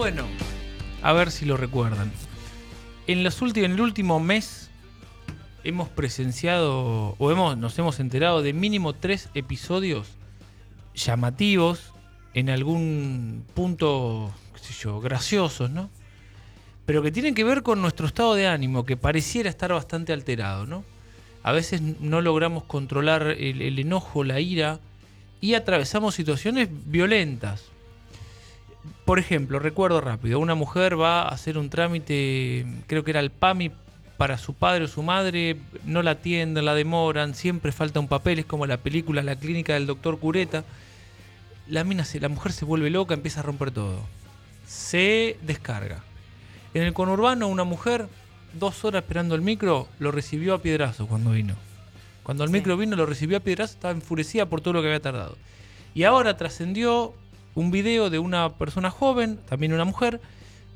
Bueno, a ver si lo recuerdan. En, los en el último mes hemos presenciado o hemos, nos hemos enterado de mínimo tres episodios llamativos, en algún punto, qué sé yo, graciosos, ¿no? Pero que tienen que ver con nuestro estado de ánimo, que pareciera estar bastante alterado, ¿no? A veces no logramos controlar el, el enojo, la ira, y atravesamos situaciones violentas. Por ejemplo, recuerdo rápido, una mujer va a hacer un trámite, creo que era el PAMI para su padre o su madre, no la atienden, la demoran, siempre falta un papel, es como la película La clínica del doctor Cureta. La, mina se, la mujer se vuelve loca, empieza a romper todo. Se descarga. En el conurbano, una mujer, dos horas esperando el micro, lo recibió a piedrazo cuando vino. Cuando el micro vino, lo recibió a piedrazo, estaba enfurecida por todo lo que había tardado. Y ahora trascendió un video de una persona joven, también una mujer,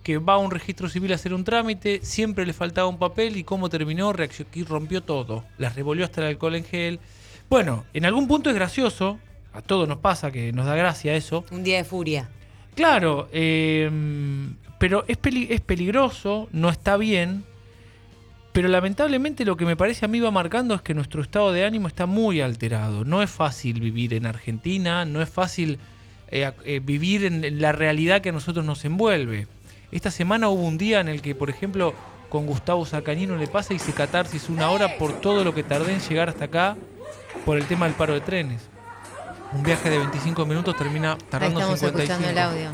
que va a un registro civil a hacer un trámite, siempre le faltaba un papel y cómo terminó, reaccionó y rompió todo. Las revolvió hasta el alcohol en gel. Bueno, en algún punto es gracioso, a todos nos pasa que nos da gracia eso. Un día de furia. Claro, eh, pero es, peli- es peligroso, no está bien, pero lamentablemente lo que me parece a mí va marcando es que nuestro estado de ánimo está muy alterado. No es fácil vivir en Argentina, no es fácil eh, eh, vivir en, la realidad que a nosotros nos envuelve. Esta semana hubo un día en el que, por ejemplo, con Gustavo Sacañino le pasa y se catarsis una hora por todo lo que tardé en llegar hasta acá por el tema del paro de trenes. Un viaje de 25 minutos termina Ahí tardando estamos 55. escuchando el audio.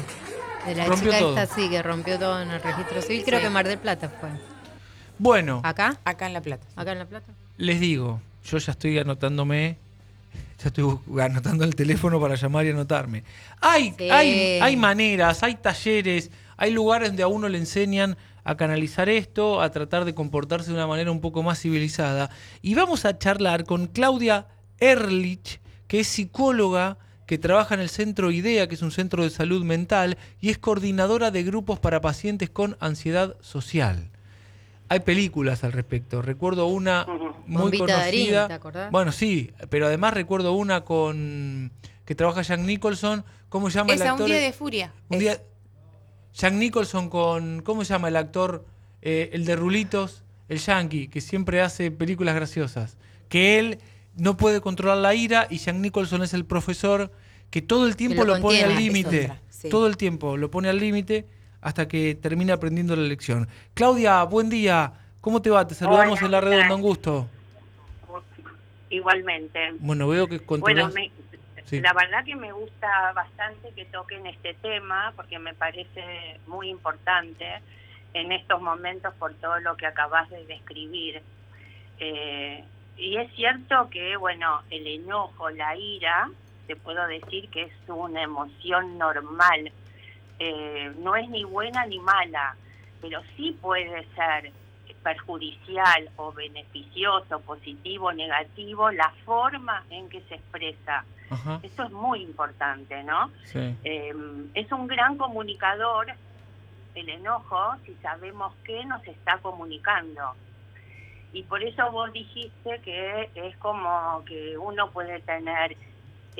De la Rompió chica todo. esta sí, que rompió todo en el registro civil. Creo Sí. que Mar del Plata fue. Bueno, ¿Acá? Acá en La Plata. ¿Acá en La Plata? les digo, yo ya estoy anotándome, ya estoy anotando el teléfono para llamar y anotarme. Hay, Sí. hay, hay maneras, hay talleres, hay lugares donde a uno le enseñan a canalizar esto, a tratar de comportarse de una manera un poco más civilizada. Y vamos a charlar con Claudia Erlich, que es psicóloga que trabaja en el centro IDEA, que es un centro de salud mental, y es coordinadora de grupos para pacientes con ansiedad social. Hay películas al respecto. Recuerdo una muy Bombita Darín, conocida. ¿te acordás? Bueno, sí, pero además recuerdo una con que trabaja Jack Nicholson. ¿Cómo se llama el Esa, actor? un día de furia. Un Es- día- Jack Nicholson con ¿cómo se llama el actor? Eh, el de Rulitos, el yankee, que siempre hace películas graciosas. Que él no puede controlar la ira y Jack Nicholson es el profesor que todo el tiempo lo lo, pone al límite. sí. Todo el tiempo lo pone al límite hasta que termina aprendiendo la lección. Claudia, buen día. ¿Cómo te va? Te saludamos Hola, en la ¿qué redonda, tal? un gusto. Igualmente. Bueno, veo que Bueno, controlas. me- Sí. la verdad que me gusta bastante que toquen este tema porque me parece muy importante en estos momentos por todo lo que acabas de describir. Eh, y es cierto que, bueno, el enojo, la ira, te puedo decir que es una emoción normal. Eh, no es ni buena ni mala, pero sí puede ser perjudicial o beneficioso, positivo o negativo, la forma en que se expresa. Ajá, Eso es muy importante, ¿no? sí. Eh, es un gran comunicador el enojo si sabemos qué nos está comunicando. Y por eso vos dijiste que es como que uno puede tener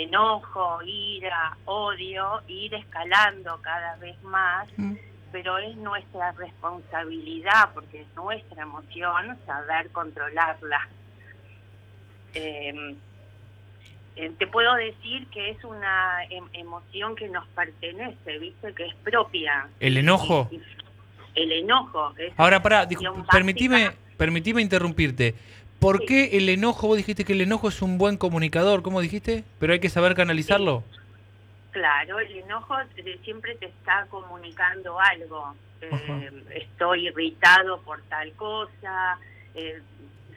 enojo, ira, odio, ir escalando cada vez más, Mm. pero es nuestra responsabilidad, porque es nuestra emoción, saber controlarla. Eh, eh, te puedo decir que es una em- emoción que nos pertenece, ¿viste? Que es propia. ¿El enojo? Y- y- el enojo. Es Ahora, emoción permitime, permitime interrumpirte. ¿Por Sí. qué el enojo? Vos dijiste que el enojo es un buen comunicador, ¿cómo dijiste? Pero hay que saber canalizarlo. Claro, el enojo te- siempre te está comunicando algo. Eh, estoy irritado por tal cosa, eh,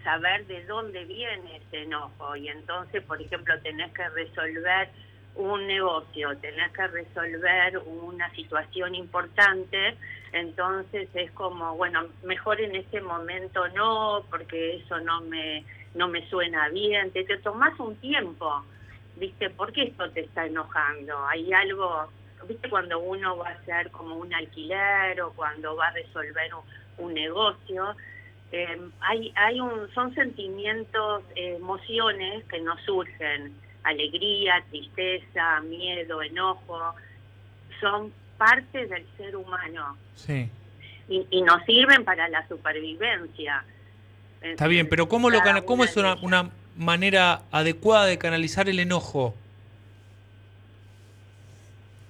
saber de dónde viene ese enojo. Y entonces, por ejemplo, tenés que resolver un negocio, tenés que resolver una situación importante, entonces es como, bueno, mejor en ese momento no, porque eso no me, no me suena bien, te, te tomás un tiempo, ¿viste? ¿Por qué esto te está enojando? Hay algo, ¿viste? Cuando uno va a hacer como un alquiler o cuando va a resolver un, negocio, eh, hay, hay un, son sentimientos, emociones que nos surgen alegría, tristeza, miedo, enojo, son parte del ser humano. Sí. Y, nos sirven para la supervivencia. Está bien, pero ¿cómo, lo cómo es una, una manera adecuada de canalizar el enojo?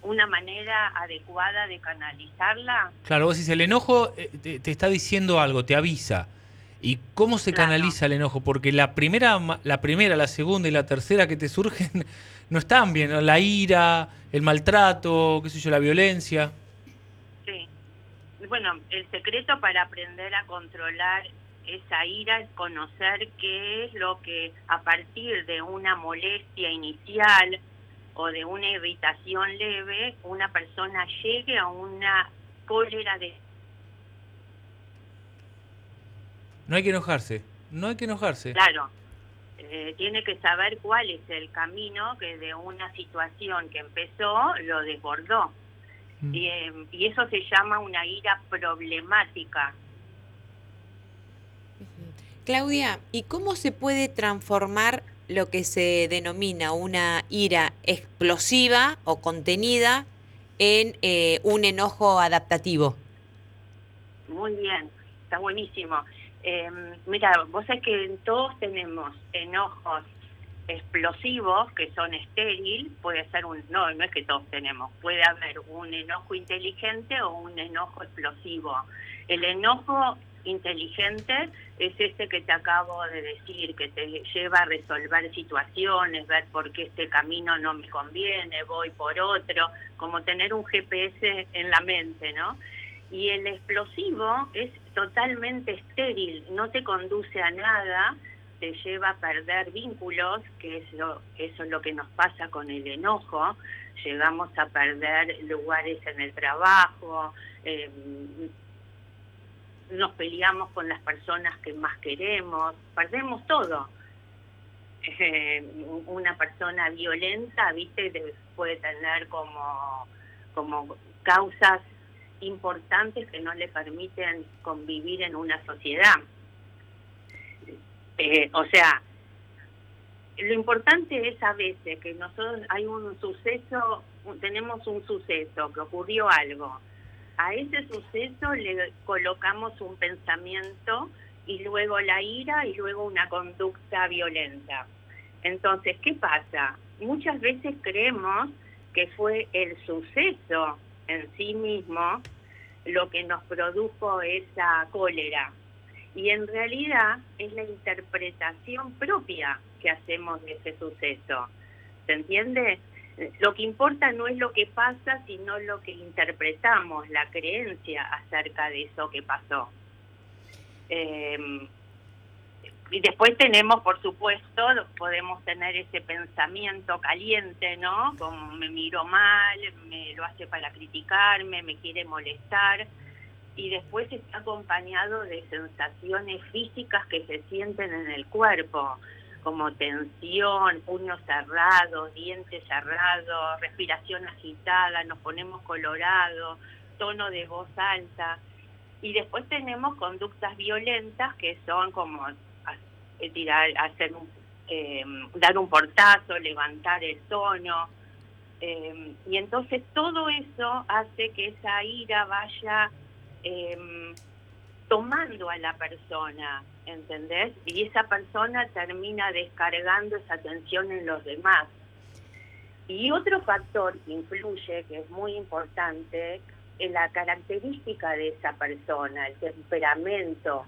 una manera adecuada de canalizarla. Claro, vos decís, el enojo eh, te, te, está diciendo algo, te avisa. ¿Y cómo se canaliza el enojo? Porque la primera, la primera, la segunda y la tercera que te surgen no están bien. La ira, el maltrato, qué sé yo, la violencia. Sí. Bueno, el secreto para aprender a controlar esa ira es conocer qué es lo que a partir de una molestia inicial o de una irritación leve, una persona llegue a una cólera de No hay que enojarse, no hay que enojarse. Claro, eh, tiene que saber cuál es el camino que de una situación que empezó lo desbordó. Mm. Eh, y eso se llama una ira problemática. Claudia, ¿y cómo se puede transformar lo que se denomina una ira explosiva o contenida en eh, un enojo adaptativo? Muy bien, está buenísimo. Eh, mira, vos sabés que todos tenemos enojos explosivos que son estéril, puede ser un, no, no es que todos tenemos, puede haber un enojo inteligente o un enojo explosivo. El enojo inteligente es ese que te acabo de decir, que te lleva a resolver situaciones, ver por qué este camino no me conviene, voy por otro, como tener un GPS en la mente, ¿no? Y el explosivo es totalmente estéril, no te conduce a nada, te lleva a perder vínculos, que es lo, eso es lo que nos pasa con el enojo, llegamos a perder lugares en el trabajo, eh, nos peleamos con las personas que más queremos, perdemos todo. Eh, una persona violenta, viste, puede tener como, como causas importantes que no le permiten convivir en una sociedad. Eh, o sea, lo importante es a veces que nosotros hay un suceso, tenemos un suceso, que ocurrió algo. A ese suceso le colocamos un pensamiento y luego la ira y luego una conducta violenta. Entonces, ¿qué pasa? Muchas veces creemos que fue el suceso en sí mismo lo que nos produjo esa cólera. Y en realidad es la interpretación propia que hacemos de ese suceso. ¿Se entiende? Lo que importa no es lo que pasa, sino lo que interpretamos, la creencia acerca de eso que pasó. Eh, y después tenemos, por supuesto, podemos tener ese pensamiento caliente, ¿no? Como me miro mal, me lo hace para criticarme, me quiere molestar. Y después está acompañado de sensaciones físicas que se sienten en el cuerpo, como tensión, puños cerrados, dientes cerrados, respiración agitada, nos ponemos colorados, tono de voz alta. Y después tenemos conductas violentas que son como eh, tirar, hacer un, eh, dar un portazo, levantar el tono. Eh, y entonces todo eso hace que esa ira vaya tomando a la persona, ¿entendés? Y esa persona termina descargando esa tensión en los demás. Y otro factor que influye, que es muy importante, es la característica de esa persona, el temperamento,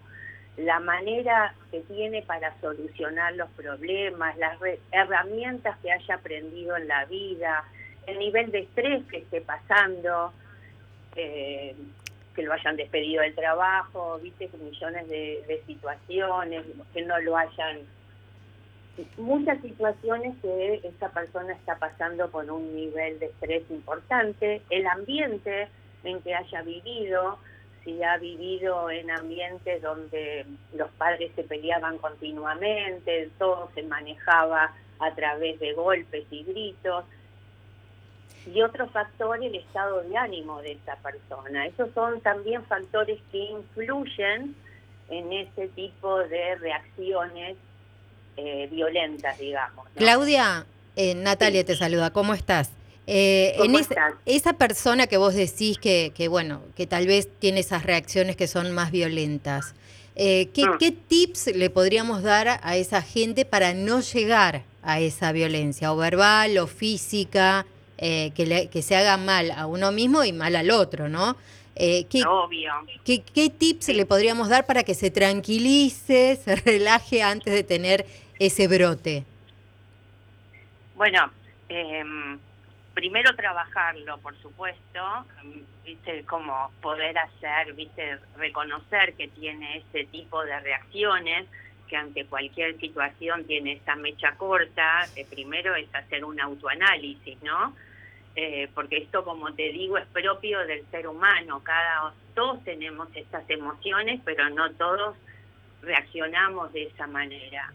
la manera que tiene para solucionar los problemas, las herramientas que haya aprendido en la vida, el nivel de estrés que esté pasando, eh, que lo hayan despedido del trabajo, viste, millones de, situaciones, que no lo hayan muchas situaciones que esta persona está pasando con un nivel de estrés importante, el ambiente en que haya vivido, si ha vivido en ambientes donde los padres se peleaban continuamente, todo se manejaba a través de golpes y gritos. Y otro factor, el estado de ánimo de esta persona. Esos son también factores que influyen en ese tipo de reacciones eh, violentas, digamos. Claudia, eh, Natalia te saluda, ¿cómo estás? Eh, en esa, persona que vos decís que, que, bueno, que tal vez tiene esas reacciones que son más violentas, ¿qué, mm. ¿qué, tips le podríamos dar a esa gente para no llegar a esa violencia, o verbal o física, que, que se haga mal a uno mismo y mal al otro, ¿no? Eh, ¿qué, Obvio. ¿qué, tips le podríamos dar para que se tranquilice, se relaje antes de tener ese brote? Bueno, em, primero trabajarlo, por supuesto, viste, como poder hacer, viste, reconocer que tiene ese tipo de reacciones, que ante cualquier situación tiene esa mecha corta, primero es hacer un autoanálisis, ¿no? Eh, porque esto, como te digo, es propio del ser humano. Cada todos tenemos estas emociones, pero no todos reaccionamos de esa manera.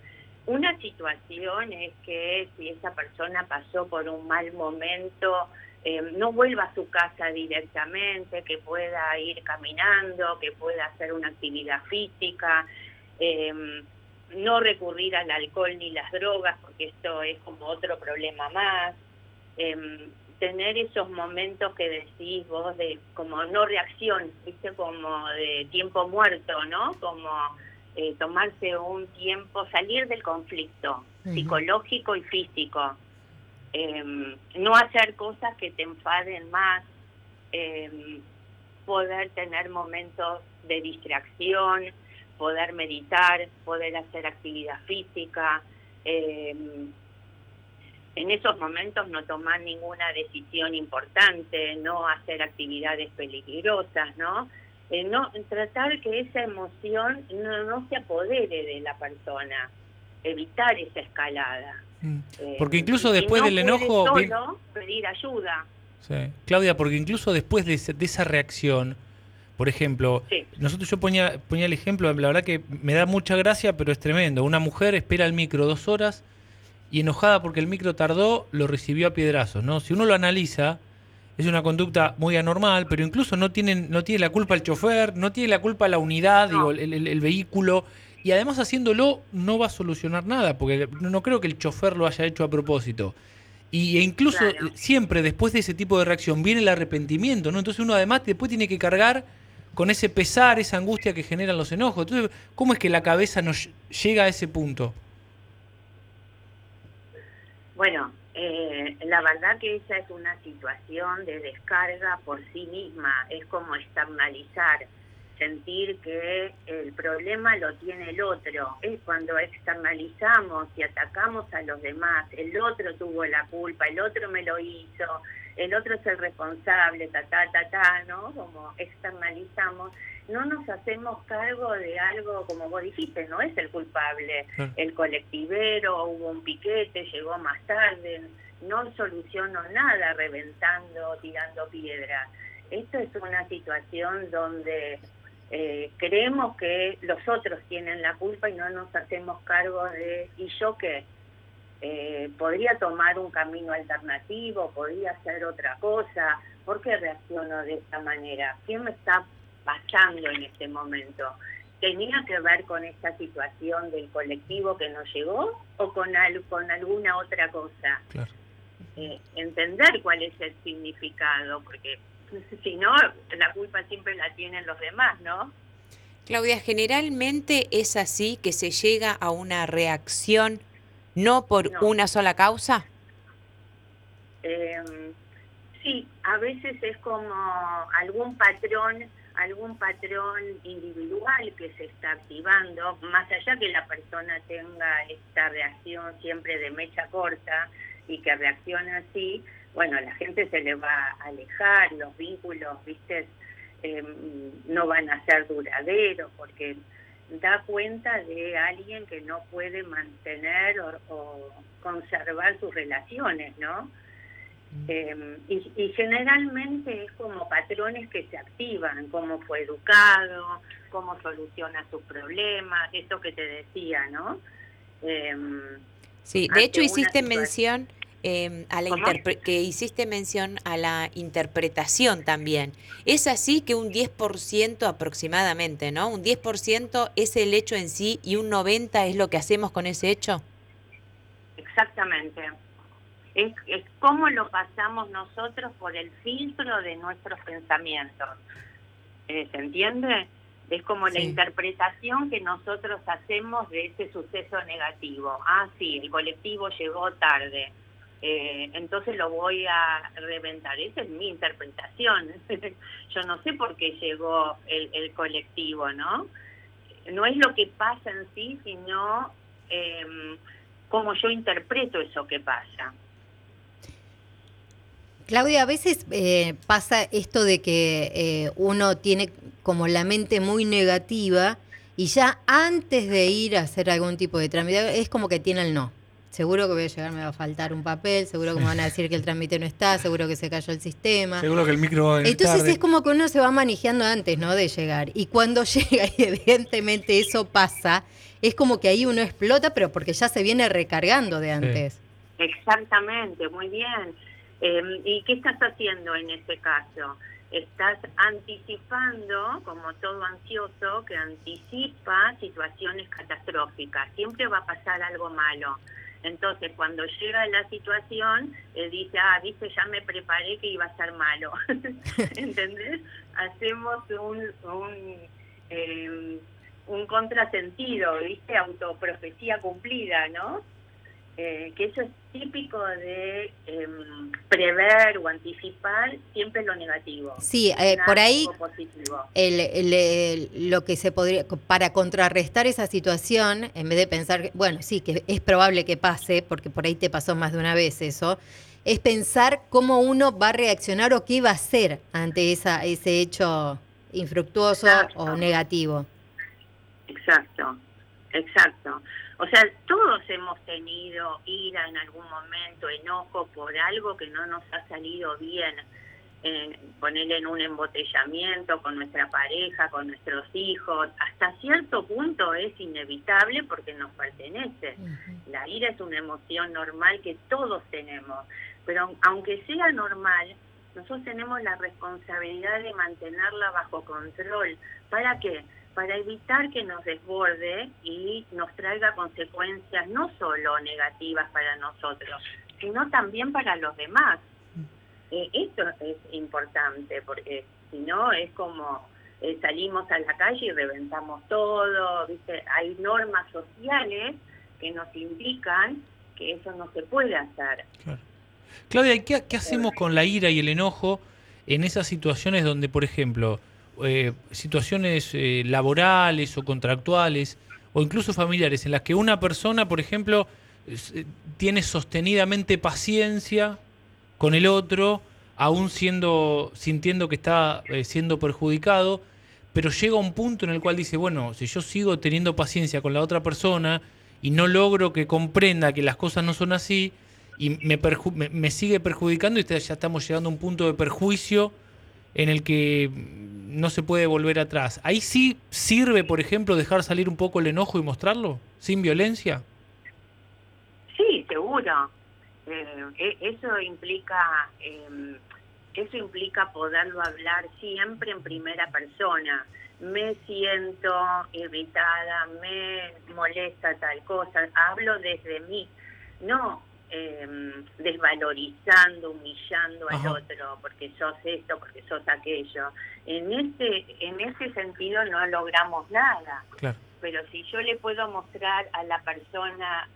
Una situación es que si esa persona pasó por un mal momento, eh, no vuelva a su casa directamente, que pueda ir caminando, que pueda hacer una actividad física, eh, no recurrir al alcohol ni las drogas, porque esto es como otro problema más tener esos momentos que decís vos de como no reacción, viste, como de tiempo muerto, ¿no? Como eh, tomarse un tiempo, salir del conflicto psicológico y físico, em, no hacer cosas que te enfaden más, em, poder tener momentos de distracción, poder meditar, poder hacer actividad física, eh, en esos momentos no tomar ninguna decisión importante, no hacer actividades peligrosas, ¿no? Eh, no tratar que esa emoción no, no se apodere de la persona, evitar esa escalada. Mm. Eh, porque incluso después del enojo... Solo pedir ayuda. Sí. Claudia, porque incluso después de, esa reacción, por ejemplo, nosotros yo ponía, ponía el ejemplo, la verdad que me da mucha gracia, pero es tremendo. Una mujer espera el micro dos horas y enojada porque el micro tardó, lo recibió a piedrazos, ¿no? Si uno lo analiza, es una conducta muy anormal, pero incluso no, tienen, no tiene la culpa el chofer, no tiene la culpa la unidad, digo, el, vehículo, y además haciéndolo no va a solucionar nada, porque no creo que el chofer lo haya hecho a propósito. Y, e incluso siempre después de ese tipo de reacción viene el arrepentimiento, ¿no? Entonces uno además después tiene que cargar con ese pesar, esa angustia que generan los enojos. Entonces, ¿cómo es que la cabeza nos llega a ese punto? Bueno, eh, la verdad que esa es una situación de descarga por sí misma, es como externalizar, sentir que el problema lo tiene el otro, es cuando externalizamos y atacamos a los demás, el otro tuvo la culpa, el otro me lo hizo, el otro es el responsable, ta, ta, ta, ta, ¿no? Como externalizamos, no nos hacemos cargo de algo, como vos dijiste, no es el culpable, el colectivero, hubo un piquete, llegó más tarde, no solucionó nada reventando, tirando piedras. Esto es una situación donde eh, creemos que los otros tienen la culpa y no nos hacemos cargo de, ¿y yo qué? Eh, podría tomar un camino alternativo, podría hacer otra cosa, ¿por qué reacciono de esta manera? ¿Quién me está pasando en este momento? ¿Tenía que ver con esta situación del colectivo que no llegó o con, con alguna otra cosa? Eh, entender cuál es el significado, porque si no, la culpa siempre la tienen los demás, ¿no? Claudia, generalmente es así que se llega a una reacción no por una sola causa? Em, sí, a veces es como algún patrón, algún patrón individual que se está activando, más allá que la persona tenga esta reacción siempre de mecha corta y que reacciona así, bueno, la gente se le va a alejar, los vínculos, viste, em, no van a ser duraderos porque da cuenta de alguien que no puede mantener o, conservar sus relaciones, ¿no? Mm. Em, y, generalmente es como patrones que se activan, cómo fue educado, cómo soluciona sus problemas, eso que te decía, ¿no? Em, sí, de hecho hiciste mención eh, a la que hiciste mención a la interpretación también. Es así que un 10% aproximadamente, ¿no? Un 10% es el hecho en sí y un 90% es lo que hacemos con ese hecho. Exactamente. Es, es cómo lo pasamos nosotros por el filtro de nuestros pensamientos. ¿Se entiende? Es como la interpretación que nosotros hacemos de ese suceso negativo. Ah, sí, el colectivo llegó tarde eh, entonces lo voy a reventar. Esa es mi interpretación. Yo no sé por qué llegó el, colectivo, ¿no? No es lo que pasa en sí, sino eh, cómo yo interpreto eso que pasa. Claudia, a veces eh, pasa esto de que eh, uno tiene como la mente muy negativa y ya antes de ir a hacer algún tipo de trámite es como que tiene el no seguro que voy a llegar, me va a faltar un papel, seguro que me van a decir que el trámite no está, seguro que se cayó el sistema. Seguro que el micro va a Entonces es como que uno se va manejando antes, ¿no? De llegar. Y cuando llega, y evidentemente eso pasa, es como que ahí uno explota, pero porque ya se viene recargando de antes. Exactamente, muy bien. Em, ¿Y qué estás haciendo en este caso? Estás anticipando, como todo ansioso, que anticipa situaciones catastróficas. Siempre va a pasar algo malo. Entonces, cuando llega la situación, él dice, ah, viste, ya me preparé que iba a ser malo. ¿Entendés? Hacemos un, un, eh, un contrasentido, ¿viste? Autoprofecía cumplida, ¿no? Eh, que eso es típico de em, prever o anticipar siempre lo negativo. Sí, eh, por ahí el, lo que se podría, para contrarrestar esa situación, en vez de pensar, bueno, sí, que es probable que pase, porque por ahí te pasó más de una vez eso, es pensar cómo uno va a reaccionar o qué va a hacer ante esa, ese hecho infructuoso o negativo. Exacto, exacto. O sea, todos hemos tenido ira en algún momento, enojo por algo que no nos ha salido bien. Eh, ponerle en un embotellamiento con nuestra pareja, con nuestros hijos, hasta cierto punto es inevitable porque nos pertenece. La ira es una emoción normal que todos tenemos, pero aunque sea normal, nosotros tenemos la responsabilidad de mantenerla bajo control. ¿Para qué? Para evitar que nos desborde y nos traiga consecuencias no solo negativas para nosotros, sino también para los demás. Eh, esto es importante porque si no es como eh, salimos a la calle y reventamos todo, ¿viste? hay normas sociales que nos indican que eso no se puede hacer. Claudia, ¿qué, ¿qué hacemos con la ira y el enojo en esas situaciones donde, por ejemplo, eh, situaciones eh, laborales o contractuales o incluso familiares en las que una persona, por ejemplo, eh, tiene sostenidamente paciencia con el otro, aún siendo, sintiendo que está siendo perjudicado, pero llega un punto en el cual dice, bueno, si yo sigo teniendo paciencia con la otra persona y no logro que comprenda que las cosas no son así, y me, me sigue perjudicando y ya estamos llegando a un punto de perjuicio en el que no se puede volver atrás. ¿Ahí sí sirve, por ejemplo, dejar salir un poco el enojo y mostrarlo sin violencia? Sí, seguro. Eh, e, eso implica em, eso implica poderlo hablar siempre en primera persona. Me siento irritada, me molesta tal cosa, hablo desde mí. No, eh, desvalorizando, humillando al otro, porque sos esto, porque sos aquello. En ese, en ese sentido no logramos nada. Pero si yo le puedo mostrar a la persona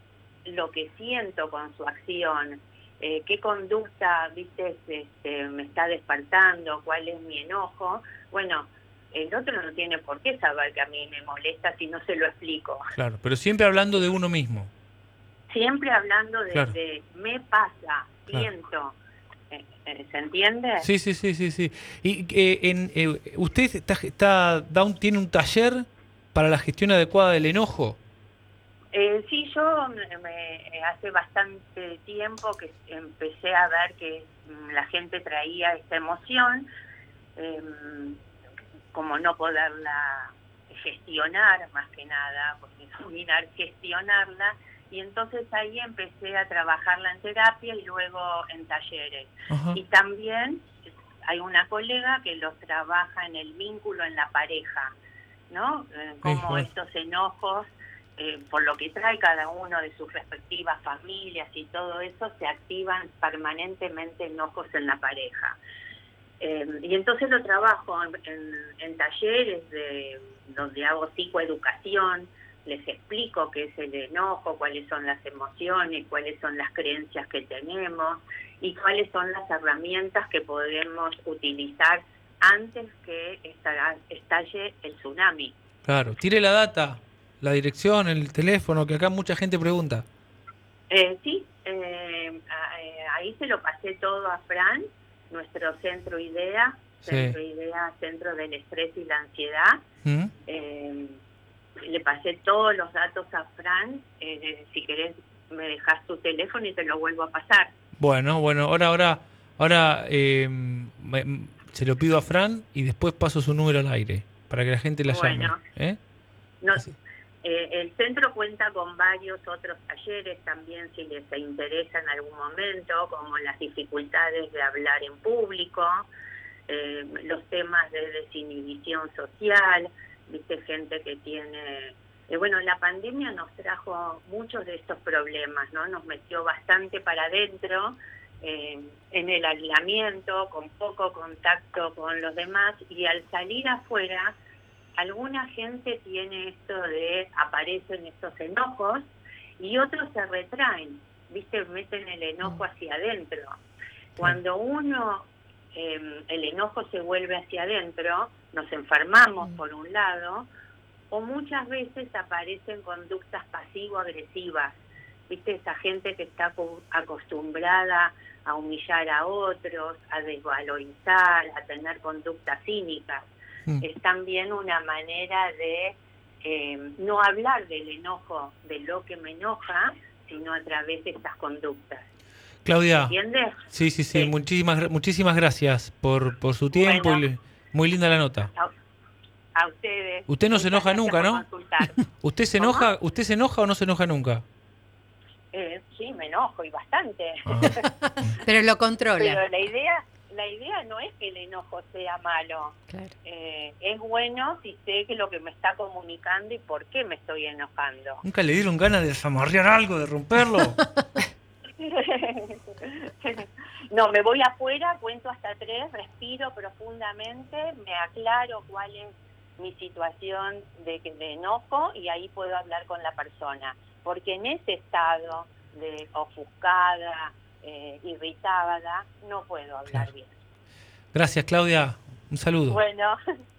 lo que siento con su acción, eh, qué conducta, viste, este, me está despertando, cuál es mi enojo, bueno, el otro no tiene por qué saber que a mí me molesta si no se lo explico. Claro, pero siempre hablando de uno mismo siempre hablando de, me pasa, siento. Eh, eh, ¿Se entiende? Sí, sí, sí, sí, sí. Y eh, en, usted está, un, tiene un taller para la gestión adecuada del enojo? Eh, sí, yo me, hace bastante tiempo que empecé a ver que la gente traía esta emoción, em, como no poderla gestionar más que nada, porque dominar, gestionarla, y entonces ahí empecé a trabajarla en terapia y luego en talleres. Y también hay una colega que los trabaja en el vínculo en la pareja, ¿no? Eh, como estos enojos, eh, por lo que trae cada uno de sus respectivas familias y todo eso, se activan permanentemente enojos en la pareja. Eh, y entonces lo trabajo en, talleres de, donde hago psicoeducación, les explico qué es el enojo, cuáles son las emociones, cuáles son las creencias que tenemos y cuáles son las herramientas que podemos utilizar antes que estalle el tsunami. Claro, tire la data, la dirección, el teléfono, que acá mucha gente pregunta. Eh, sí, eh, ahí se lo pasé todo a Fran, nuestro centro IDEA, centro IDEA, centro del estrés y la ansiedad. ¿Mm? Eh, le pasé todos los datos a Fran, eh, si querés me dejas tu teléfono y te lo vuelvo a pasar. Bueno, bueno, ahora, ahora, ahora eh, se lo pido a Fran y después paso su número al aire para que la gente la llame. ¿eh? el centro cuenta con varios otros talleres también si les interesa en algún momento, como las dificultades de hablar en público, los temas de desinhibición social, viste gente que tiene eh, bueno la pandemia nos trajo muchos de estos problemas no nos metió bastante para adentro eh, en el aislamiento con poco contacto con los demás y al salir afuera alguna gente tiene esto de aparecen estos enojos y otros se retraen viste meten el enojo mm. hacia adentro. Cuando uno eh, el enojo se vuelve hacia adentro nos enfermamos mm. por un lado, o muchas veces aparecen conductas pasivo-agresivas. ¿Viste? Esa gente que está acostumbrada a humillar a otros, a desvalorizar, a tener conductas cínicas. Mm. Es también una manera de eh, no hablar del enojo, de lo que me enoja, sino a través de estas conductas. Claudia. ¿Entiendes? Sí, sí, sí, Muchísimas, muchísimas gracias por, por su tiempo. y muy linda la nota. A, ustedes. Usted no se enoja nunca, ¿no? ¿Usted se enoja, usted se enoja o no se enoja nunca? Eh, sí, me enojo y bastante. Ah. Pero lo controla. Pero la idea, la idea no es que el enojo sea malo. Eh, es bueno si sé que lo que me está comunicando y por qué me estoy enojando. ¿Nunca le dieron ganas de desamarrear algo, de romperlo? no, me voy afuera, cuento hasta tres, respiro profundamente, me aclaro cuál es mi situación de, de enojo y ahí puedo hablar con la persona. Porque en ese estado de ofuscada, eh, irritada, no puedo hablar bien. Gracias, Claudia. Un saludo. Bueno.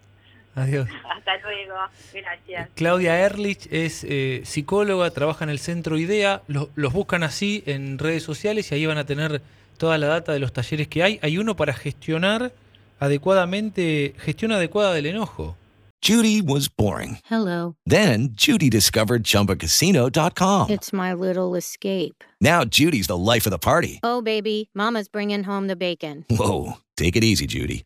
Adiós. Hasta luego. Gracias. Claudia Erlich es eh, psicóloga, trabaja en el centro IDEA. Los, los buscan así en redes sociales y ahí van a tener toda la data de los talleres que hay. Hay uno para gestionar adecuadamente, gestión adecuada del enojo. Judy was boring. Hello. Then Judy discovered chumbacasino.com. It's my little escape. Now Judy's the life of the party. Oh, baby, Mama's bringing home the bacon. Whoa. Take it easy, Judy.